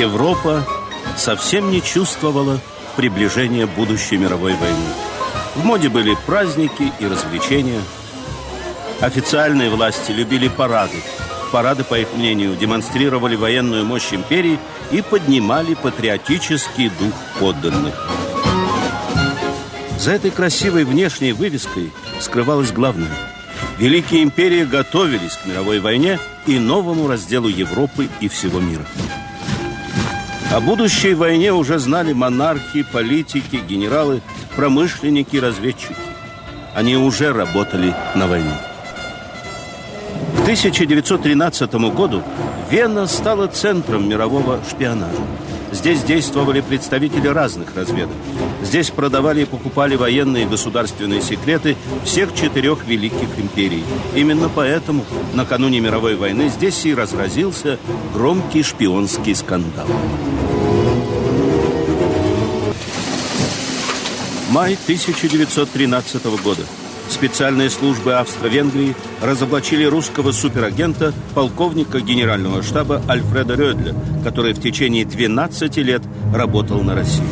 Европа совсем не чувствовала приближения будущей мировой войны. В моде были праздники и развлечения. Официальные власти любили парады. Парады, по их мнению, демонстрировали военную мощь империи и поднимали патриотический дух подданных. За этой красивой внешней вывеской скрывалось главное. Великие империи готовились к мировой войне и новому разделу Европы и всего мира. О будущей войне уже знали монархи, политики, генералы, промышленники, разведчики. Они уже работали на войне. К 1913 году Вена стала центром мирового шпионажа. Здесь действовали представители разных разведок. Здесь продавали и покупали военные и государственные секреты всех четырех великих империй. Именно поэтому накануне мировой войны здесь и разразился громкий шпионский скандал. Май 1913 года. Специальные службы Австро-Венгрии разоблачили русского суперагента, полковника генерального штаба Альфреда Рёдля, который в течение 12 лет работал на Россию.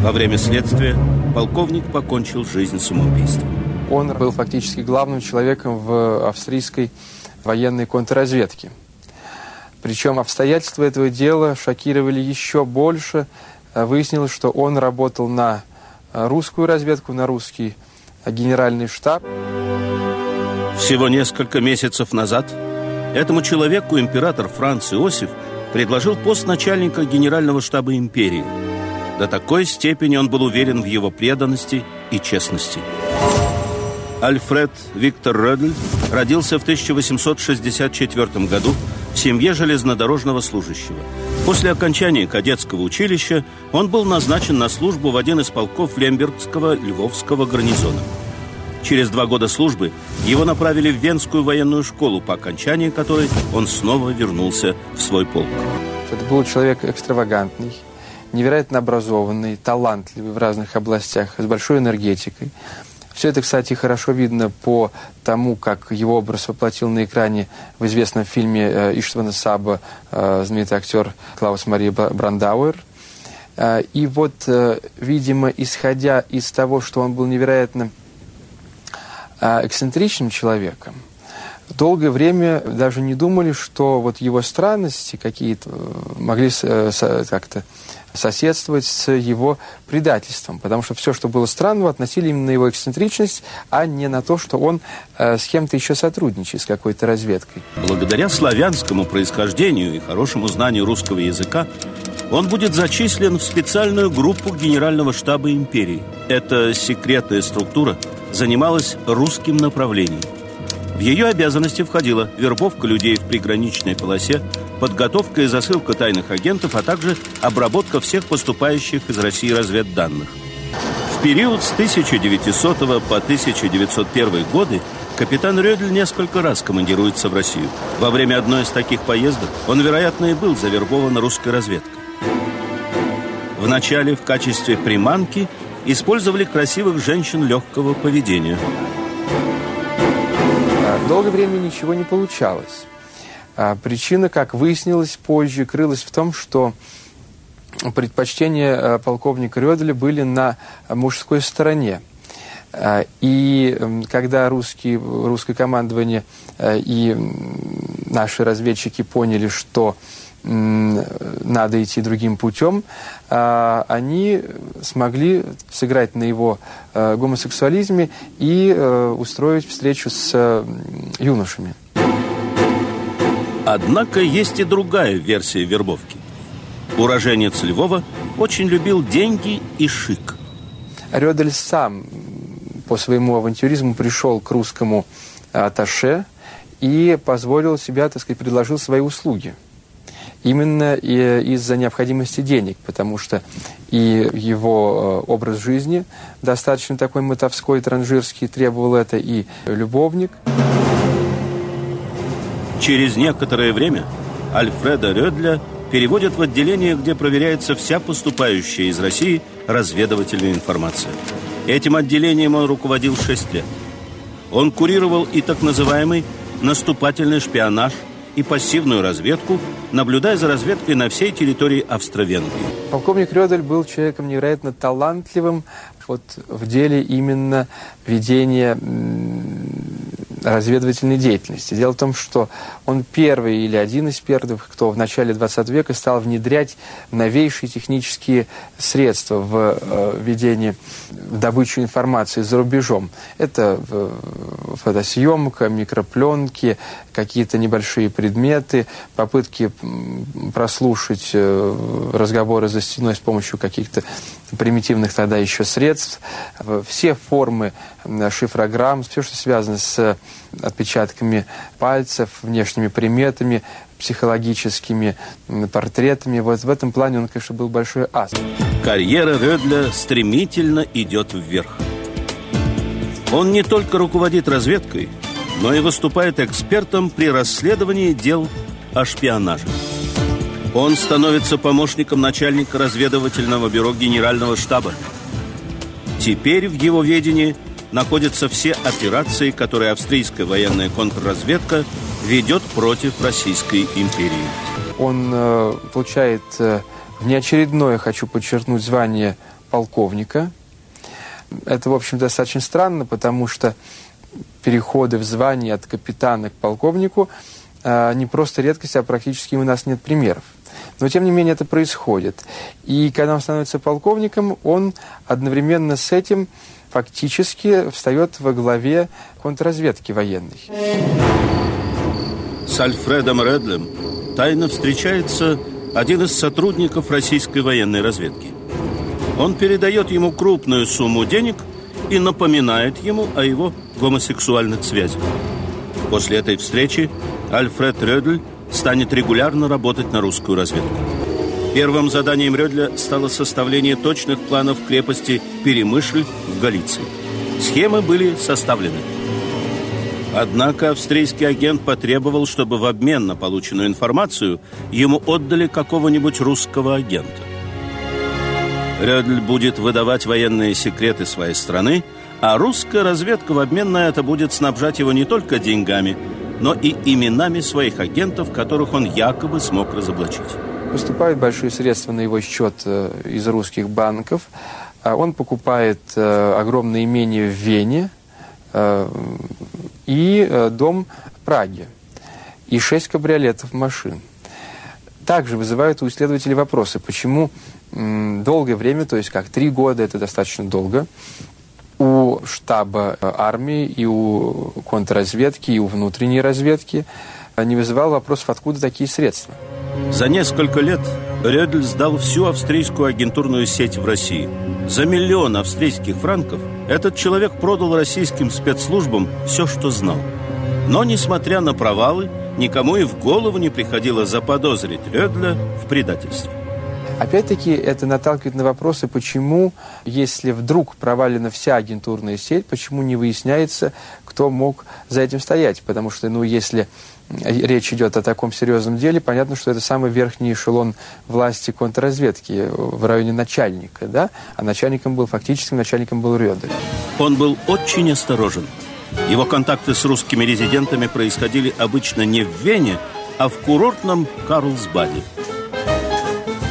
Во время следствия полковник покончил жизнь самоубийством. Он был фактически главным человеком в австрийской военной контрразведке. Причем обстоятельства этого дела шокировали еще больше. Выяснилось, что он работал на русскую разведку, на русский генеральный штаб. Всего несколько месяцев назад этому человеку император Франц Иосиф предложил пост начальника генерального штаба империи. До такой степени он был уверен в его преданности и честности. Альфред Виктор Рöдль родился в 1864 году в семье железнодорожного служащего. После окончания кадетского училища он был назначен на службу в один из полков Лембергского Львовского гарнизона. Через два года службы его направили в Венскую военную школу, по окончании которой он снова вернулся в свой полк. Это был человек экстравагантный, невероятно образованный, талантливый в разных областях, с большой энергетикой. Все это, кстати, хорошо видно по тому, как его образ воплотил на экране в известном фильме э, Иштвана Саба э, знаменитый актер Клаус Мария Брандауэр. Э, и вот, видимо, исходя из того, что он был невероятно эксцентричным человеком, долгое время даже не думали, что вот его странности какие-то могли как-то соседствовать с его предательством, потому что все, что было странного, относили именно на его эксцентричность, а не на то, что он э, с кем-то еще сотрудничает, с какой-то разведкой. Благодаря славянскому происхождению и хорошему знанию русского языка, он будет зачислен в специальную группу Генерального штаба империи. Эта секретная структура занималась русским направлением. В ее обязанности входила вербовка людей в приграничной полосе, подготовка и засылка тайных агентов, а также обработка всех поступающих из России разведданных. В период с 1900 по 1901 годы капитан Рёдль несколько раз командируется в Россию. Во время одной из таких поездок он, вероятно, и был завербован русской разведкой. Вначале в качестве приманки использовали красивых женщин легкого поведения. Долгое время ничего не получалось. А причина, как выяснилось позже, крылась в том, что предпочтения э, полковника Рёделя были на мужской стороне. А, и когда русские, русское командование э, и наши разведчики поняли, что надо идти другим путем, а, они смогли сыграть на его э, гомосексуализме и устроить встречу с юношами. Однако есть и другая версия вербовки. Уроженец Львова очень любил деньги и шик. Рёдель сам по своему авантюризму пришел к русскому аташе и позволил себя, так сказать, предложил свои услуги. Именно из-за необходимости денег, потому что и его э, образ жизни достаточно такой мотовской, транжирский, требовал это, и любовник – Через некоторое время Альфреда Рёдля переводят в отделение, где проверяется вся поступающая из России разведывательная информация. Этим отделением он руководил 6 лет. Он курировал и так называемый наступательный шпионаж, и пассивную разведку, наблюдая за разведкой на всей территории Австро-Венгрии. Полковник Рёдель был человеком невероятно талантливым вот в деле именно ведения разведывательной деятельности. Дело в том, что он первый или один из первых, кто в начале 20 века стал внедрять новейшие технические средства в э, ведение, в добычу информации за рубежом. Это э, фотосъемка, микропленки, какие-то небольшие предметы, попытки прослушать э, разговоры за стеной с помощью каких-то примитивных тогда еще средств. Все формы шифрограмм, все, что связано с отпечатками пальцев, внешними приметами, психологическими портретами. Вот в этом плане он, конечно, был большой ас. Карьера Рёдля стремительно идет вверх. Он не только руководит разведкой, но и выступает экспертом при расследовании дел о шпионаже. Он становится помощником начальника разведывательного бюро Генерального штаба. Теперь в его ведении находятся все операции, которые австрийская военная контрразведка ведет против Российской империи. Он э, получает э, внеочередное, хочу подчеркнуть, звание полковника. Это, в общем, достаточно странно, потому что переходы в звание от капитана к полковнику не просто редкость, а практически у нас нет примеров. Но, тем не менее, это происходит. И когда он становится полковником, он одновременно с этим фактически встает во главе контрразведки военной. С Альфредом Редлем тайно встречается один из сотрудников российской военной разведки. Он передает ему крупную сумму денег и напоминает ему о его гомосексуальных связях. После этой встречи Альфред Редль станет регулярно работать на русскую разведку. Первым заданием Рёдля стало составление точных планов крепости Перемышль в Галиции. Схемы были составлены. Однако австрийский агент потребовал, чтобы в обмен на полученную информацию ему отдали какого-нибудь русского агента. Рёдль будет выдавать военные секреты своей страны, а русская разведка в обмен на это будет снабжать его не только деньгами, но и именами своих агентов, которых он якобы смог разоблачить. Поступают большие средства на его счет э, из русских банков. А он покупает э, огромное имение в Вене э, и дом в Праге. И шесть кабриолетов машин. Также вызывают у исследователей вопросы, почему долгое время, то есть как три года, это достаточно долго, у штаба э, армии, и у контрразведки, и у внутренней разведки не вызывал вопросов, откуда такие средства. За несколько лет Рёдль сдал всю австрийскую агентурную сеть в России. За миллион австрийских франков этот человек продал российским спецслужбам все, что знал. Но, несмотря на провалы, никому и в голову не приходило заподозрить Рёдля в предательстве. Опять-таки это наталкивает на вопросы, почему, если вдруг провалена вся агентурная сеть, почему не выясняется, кто мог за этим стоять. Потому что, ну, если речь идет о таком серьезном деле, понятно, что это самый верхний эшелон власти контрразведки в районе начальника, да? А начальником был, фактическим начальником был Рёдель. Он был очень осторожен. Его контакты с русскими резидентами происходили обычно не в Вене, а в курортном Карлсбаде.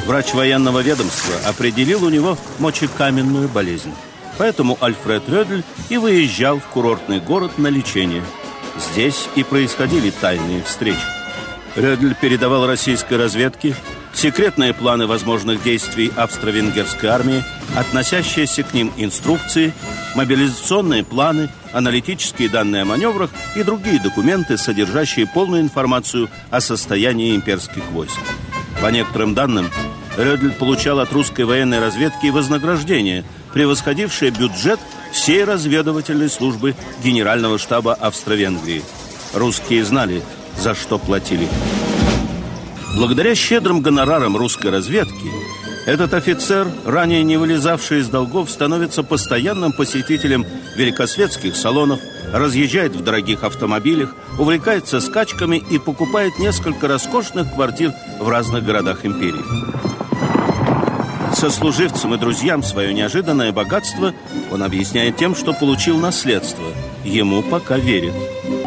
Врач военного ведомства определил у него мочекаменную болезнь. Поэтому Альфред Рёдль и выезжал в курортный город на лечение. Здесь и происходили тайные встречи. Рёдль передавал российской разведке секретные планы возможных действий австро-венгерской армии, относящиеся к ним инструкции, мобилизационные планы, аналитические данные о маневрах и другие документы, содержащие полную информацию о состоянии имперских войск. По некоторым данным, Рёдль получал от русской военной разведки вознаграждение, превосходившее бюджет всей разведывательной службы Генерального штаба Австро-Венгрии. Русские знали, за что платили. Благодаря щедрым гонорарам русской разведки, этот офицер, ранее не вылезавший из долгов, становится постоянным посетителем великосветских салонов, разъезжает в дорогих автомобилях, увлекается скачками и покупает несколько роскошных квартир в разных городах империи сослуживцам и друзьям свое неожиданное богатство он объясняет тем, что получил наследство. Ему пока верит.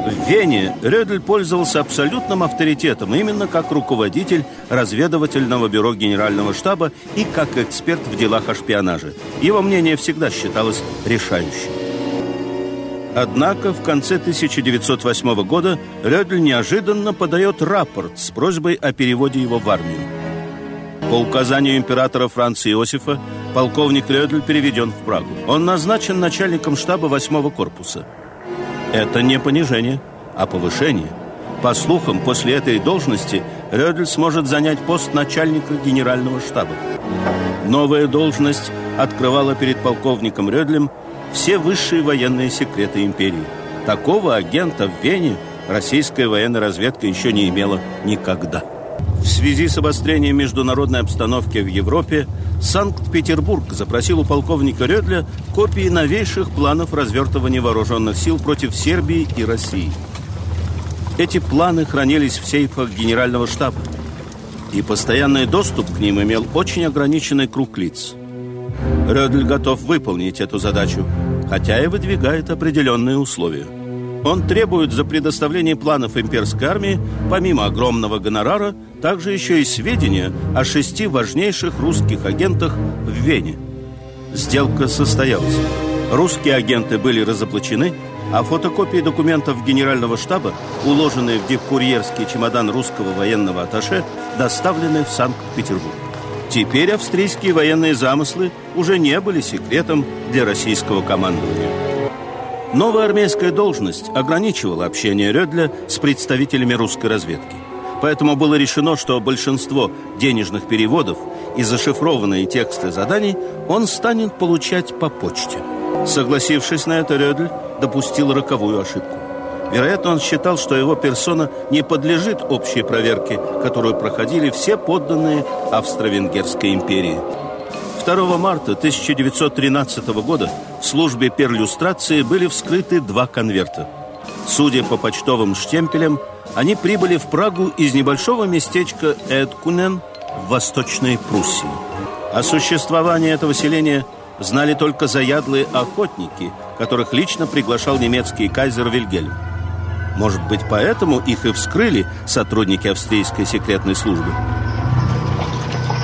В Вене Рёдель пользовался абсолютным авторитетом именно как руководитель разведывательного бюро генерального штаба и как эксперт в делах о шпионаже. Его мнение всегда считалось решающим. Однако в конце 1908 года Рёдель неожиданно подает рапорт с просьбой о переводе его в армию. По указанию императора Франца Иосифа полковник Рёдель переведен в Прагу. Он назначен начальником штаба 8 корпуса – это не понижение, а повышение. По слухам, после этой должности Рёдель сможет занять пост начальника генерального штаба. Новая должность открывала перед полковником Рёдлем все высшие военные секреты империи. Такого агента в Вене российская военная разведка еще не имела никогда. В связи с обострением международной обстановки в Европе Санкт-Петербург запросил у полковника Рёдля копии новейших планов развертывания вооруженных сил против Сербии и России. Эти планы хранились в сейфах генерального штаба, и постоянный доступ к ним имел очень ограниченный круг лиц. Рёдль готов выполнить эту задачу, хотя и выдвигает определенные условия – он требует за предоставление планов имперской армии, помимо огромного гонорара, также еще и сведения о шести важнейших русских агентах в Вене. Сделка состоялась. Русские агенты были разоблачены, а фотокопии документов генерального штаба, уложенные в дипкурьерский чемодан русского военного атташе, доставлены в Санкт-Петербург. Теперь австрийские военные замыслы уже не были секретом для российского командования. Новая армейская должность ограничивала общение Рёдля с представителями русской разведки. Поэтому было решено, что большинство денежных переводов и зашифрованные тексты заданий он станет получать по почте. Согласившись на это, Рёдль допустил роковую ошибку. Вероятно, он считал, что его персона не подлежит общей проверке, которую проходили все подданные Австро-Венгерской империи. 2 марта 1913 года в службе перлюстрации были вскрыты два конверта. Судя по почтовым штемпелям, они прибыли в Прагу из небольшого местечка Эдкунен в Восточной Пруссии. О существовании этого селения знали только заядлые охотники, которых лично приглашал немецкий кайзер Вильгельм. Может быть, поэтому их и вскрыли сотрудники австрийской секретной службы.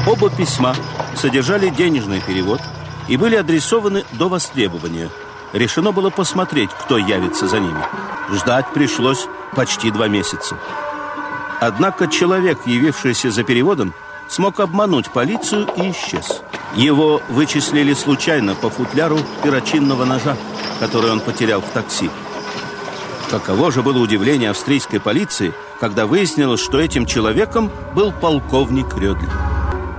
Оба письма содержали денежный перевод и были адресованы до востребования. Решено было посмотреть, кто явится за ними. Ждать пришлось почти два месяца. Однако человек, явившийся за переводом, смог обмануть полицию и исчез. Его вычислили случайно по футляру перочинного ножа, который он потерял в такси. Каково же было удивление австрийской полиции, когда выяснилось, что этим человеком был полковник Рёдль.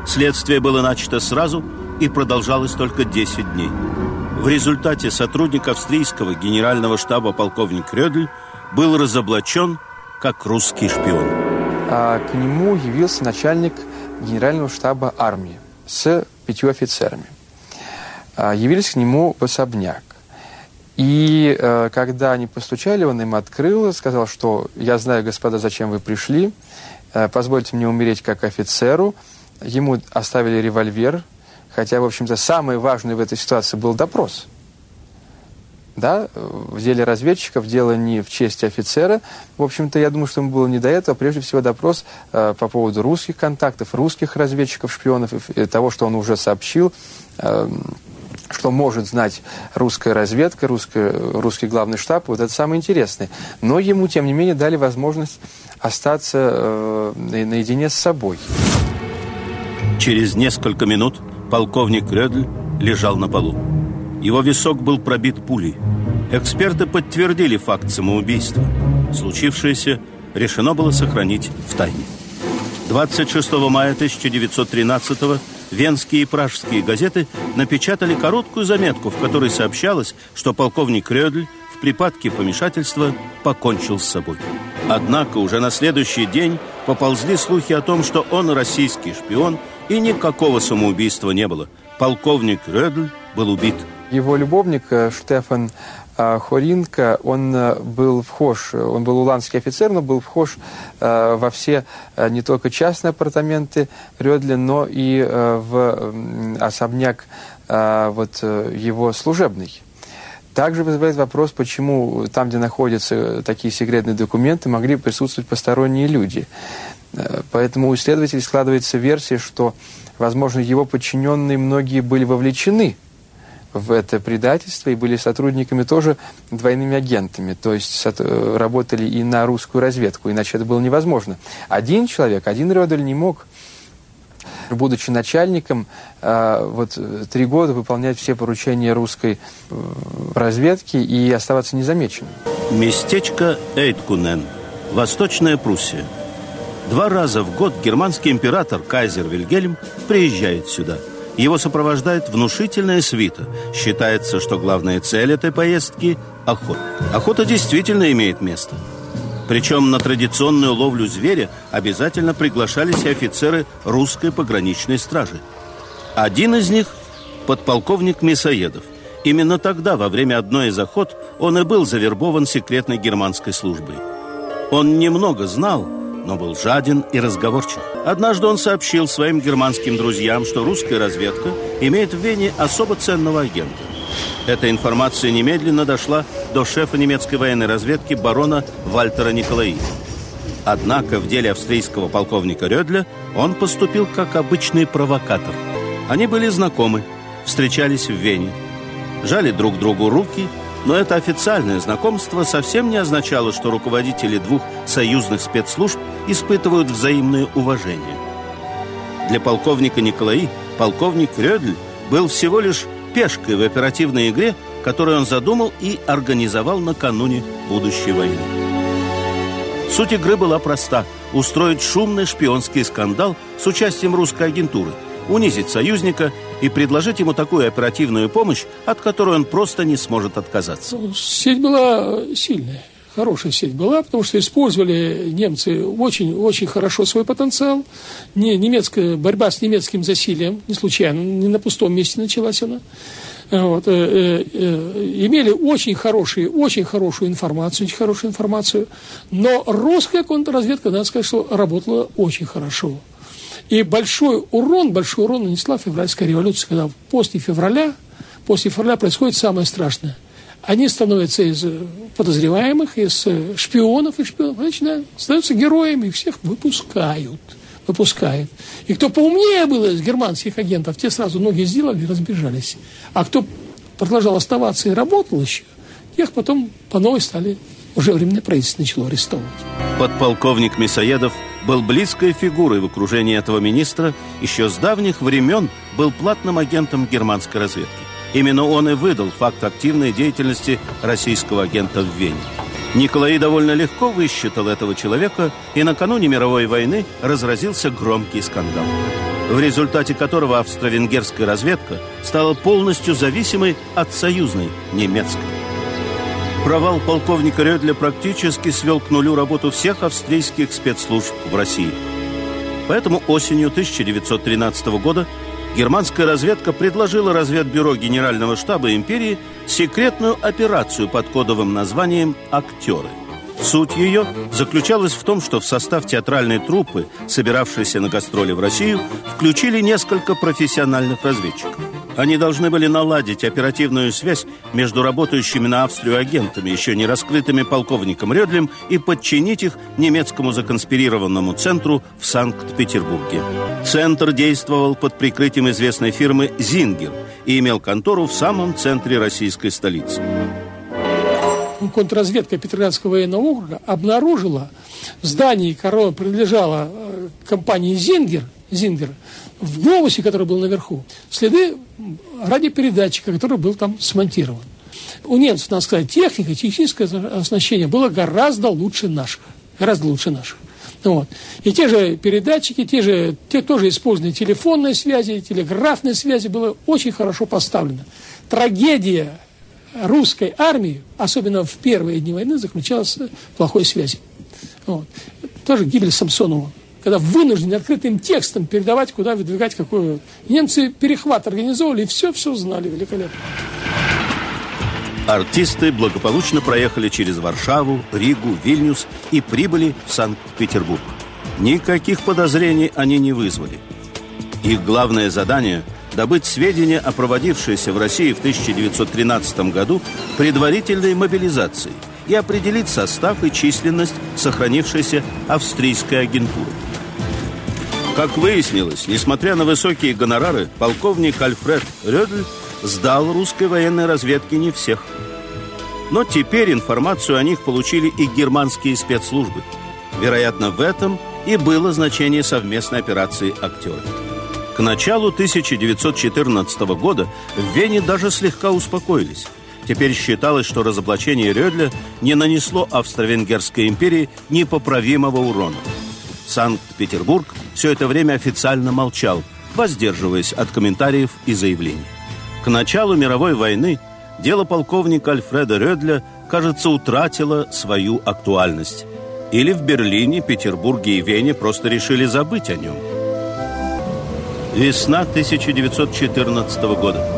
Следствие было начато сразу и продолжалось только 10 дней. В результате сотрудник австрийского генерального штаба полковник Рёдль был разоблачен как русский шпион. А к нему явился начальник генерального штаба армии с пятью офицерами. А, явились к нему в особняк. И э, когда они постучали, он им открыл, сказал, что «Я знаю, господа, зачем вы пришли, э, позвольте мне умереть как офицеру, Ему оставили револьвер, хотя, в общем-то, самый важный в этой ситуации был допрос. Да, в деле разведчиков дело не в честь офицера. В общем-то, я думаю, что ему было не до этого. Прежде всего, допрос э, по поводу русских контактов, русских разведчиков, шпионов, и того, что он уже сообщил, э, что может знать русская разведка, русская, русский главный штаб. Вот это самое интересное. Но ему, тем не менее, дали возможность остаться э, наедине с собой. Через несколько минут полковник Рёдль лежал на полу. Его висок был пробит пулей. Эксперты подтвердили факт самоубийства. Случившееся решено было сохранить в тайне. 26 мая 1913 венские и пражские газеты напечатали короткую заметку, в которой сообщалось, что полковник Рёдль в припадке помешательства покончил с собой. Однако уже на следующий день поползли слухи о том, что он российский шпион – и никакого самоубийства не было. Полковник Рёдль был убит. Его любовник э, Штефан э, Хоринка, он э, был вхож, он был уланский офицер, но был вхож во все не только частные апартаменты Рёдля, но и в особняк вот его служебный. Также вызывает вопрос, почему там, где находятся такие секретные документы, могли присутствовать посторонние люди. Э, поэтому у исследователей складывается версия, что, возможно, его подчиненные многие были вовлечены в это предательство и были сотрудниками тоже двойными агентами, то есть э, работали и на русскую разведку, иначе это было невозможно. Один человек, один Рёдель не мог будучи начальником, э, вот три года выполнять все поручения русской разведки и оставаться незамеченным. Местечко Эйткунен, Восточная Пруссия. Два раза в год германский император Кайзер Вильгельм приезжает сюда. Его сопровождает внушительная свита. Считается, что главная цель этой поездки – охота. Охота действительно имеет место. Причем на традиционную ловлю зверя обязательно приглашались и офицеры русской пограничной стражи. Один из них – подполковник Мясоедов. Именно тогда, во время одной из охот, он и был завербован секретной германской службой. Он немного знал, но был жаден и разговорчив. Однажды он сообщил своим германским друзьям, что русская разведка имеет в Вене особо ценного агента. Эта информация немедленно дошла до шефа немецкой военной разведки барона Вальтера Николаи. Однако в деле австрийского полковника Рёдля он поступил как обычный провокатор. Они были знакомы, встречались в Вене, жали друг другу руки – но это официальное знакомство совсем не означало, что руководители двух союзных спецслужб испытывают взаимное уважение. Для полковника Николаи полковник Рёдль был всего лишь пешкой в оперативной игре, которую он задумал и организовал накануне будущей войны. Суть игры была проста – устроить шумный шпионский скандал с участием русской агентуры – унизить союзника и предложить ему такую оперативную помощь, от которой он просто не сможет отказаться. Ну, сеть была сильная, хорошая сеть была, потому что использовали немцы очень-очень хорошо свой потенциал. Не, немецкая, борьба с немецким засилием, не случайно, не на пустом месте началась она. Вот, э, э, э, имели очень хорошие, очень хорошую информацию, очень хорошую информацию, но русская контрразведка, надо сказать, что работала очень хорошо. И большой урон, большой урон нанесла февральская революция, когда после февраля, после февраля происходит самое страшное. Они становятся из э, подозреваемых, из э, шпионов и шпионов, начинают, становятся героями, всех выпускают. Выпускают. И кто поумнее был из германских агентов, те сразу ноги сделали и разбежались. А кто продолжал оставаться и работал еще, тех потом по новой стали уже временное правительство начало арестовывать. Подполковник Мясоедов был близкой фигурой в окружении этого министра, еще с давних времен был платным агентом германской разведки. Именно он и выдал факт активной деятельности российского агента в Вене. Николай довольно легко высчитал этого человека, и накануне мировой войны разразился громкий скандал, в результате которого австро-венгерская разведка стала полностью зависимой от союзной немецкой. Провал полковника Рёдля практически свел к нулю работу всех австрийских спецслужб в России. Поэтому осенью 1913 года германская разведка предложила разведбюро Генерального штаба империи секретную операцию под кодовым названием «Актеры». Суть ее заключалась в том, что в состав театральной труппы, собиравшейся на гастроли в Россию, включили несколько профессиональных разведчиков. Они должны были наладить оперативную связь между работающими на Австрию агентами, еще не раскрытыми полковником Рёдлем, и подчинить их немецкому законспирированному центру в Санкт-Петербурге. Центр действовал под прикрытием известной фирмы «Зингер» и имел контору в самом центре российской столицы. Контрразведка Петроградского военного округа обнаружила в здании, которое принадлежало э, компании «Зингер», «Зингер», в глобусе, который был наверху, следы радиопередатчика, который был там смонтирован. У немцев, надо сказать, техника, техническое оснащение было гораздо лучше наших. Гораздо лучше наших. Вот. И те же передатчики, те же, те тоже использованы телефонные связи, телеграфные связи, было очень хорошо поставлено. Трагедия русской армии, особенно в первые дни войны, заключалась в плохой связи. Вот. Тоже гибель Самсонова когда вынуждены открытым текстом передавать, куда выдвигать какую. Немцы перехват организовывали и все-все знали великолепно. Артисты благополучно проехали через Варшаву, Ригу, Вильнюс и прибыли в Санкт-Петербург. Никаких подозрений они не вызвали. Их главное задание добыть сведения о проводившейся в России в 1913 году предварительной мобилизации и определить состав и численность сохранившейся австрийской агентуры. Как выяснилось, несмотря на высокие гонорары, полковник Альфред Рёдль сдал русской военной разведке не всех. Но теперь информацию о них получили и германские спецслужбы. Вероятно, в этом и было значение совместной операции «Актеры». К началу 1914 года в Вене даже слегка успокоились. Теперь считалось, что разоблачение Рёдля не нанесло Австро-Венгерской империи непоправимого урона. Санкт-Петербург все это время официально молчал, воздерживаясь от комментариев и заявлений. К началу мировой войны дело полковника Альфреда Рёдля, кажется, утратило свою актуальность. Или в Берлине, Петербурге и Вене просто решили забыть о нем – Весна 1914 года.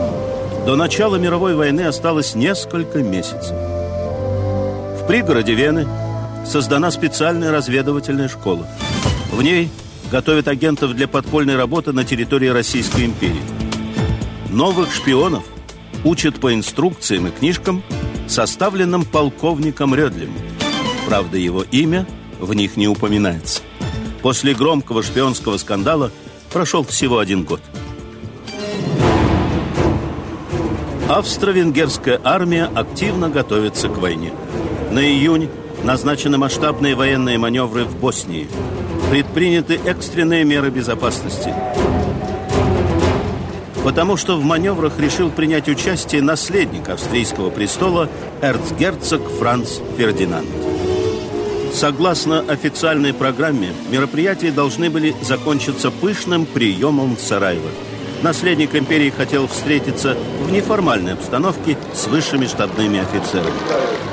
До начала мировой войны осталось несколько месяцев. В пригороде Вены создана специальная разведывательная школа. В ней готовят агентов для подпольной работы на территории Российской империи. Новых шпионов учат по инструкциям и книжкам, составленным полковником Рёдлем. Правда, его имя в них не упоминается. После громкого шпионского скандала – прошел всего один год. Австро-венгерская армия активно готовится к войне. На июнь назначены масштабные военные маневры в Боснии. Предприняты экстренные меры безопасности. Потому что в маневрах решил принять участие наследник австрийского престола эрцгерцог Франц Фердинанд. Согласно официальной программе, мероприятия должны были закончиться пышным приемом в Сараево. Наследник империи хотел встретиться в неформальной обстановке с высшими штабными офицерами.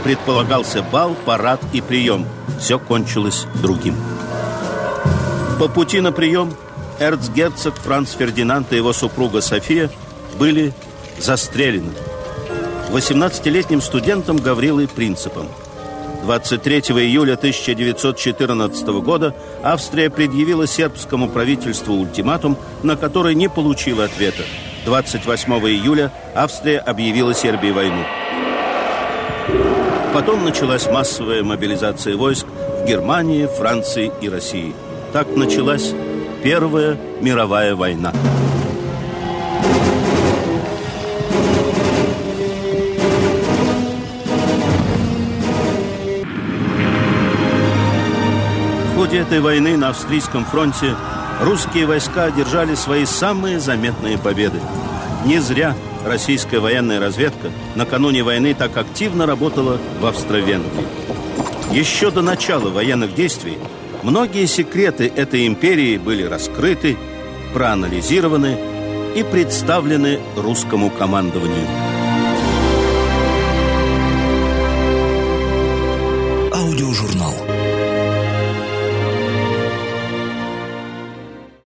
Предполагался бал, парад и прием. Все кончилось другим. По пути на прием эрцгерцог Франц Фердинанд и его супруга София были застрелены. 18-летним студентом Гаврилой Принципом – 23 июля 1914 года Австрия предъявила сербскому правительству ультиматум, на который не получила ответа. 28 июля Австрия объявила Сербии войну. Потом началась массовая мобилизация войск в Германии, Франции и России. Так началась Первая мировая война. Этой войны на австрийском фронте русские войска одержали свои самые заметные победы. Не зря российская военная разведка накануне войны так активно работала в Австро-Венгрии. Еще до начала военных действий многие секреты этой империи были раскрыты, проанализированы и представлены русскому командованию.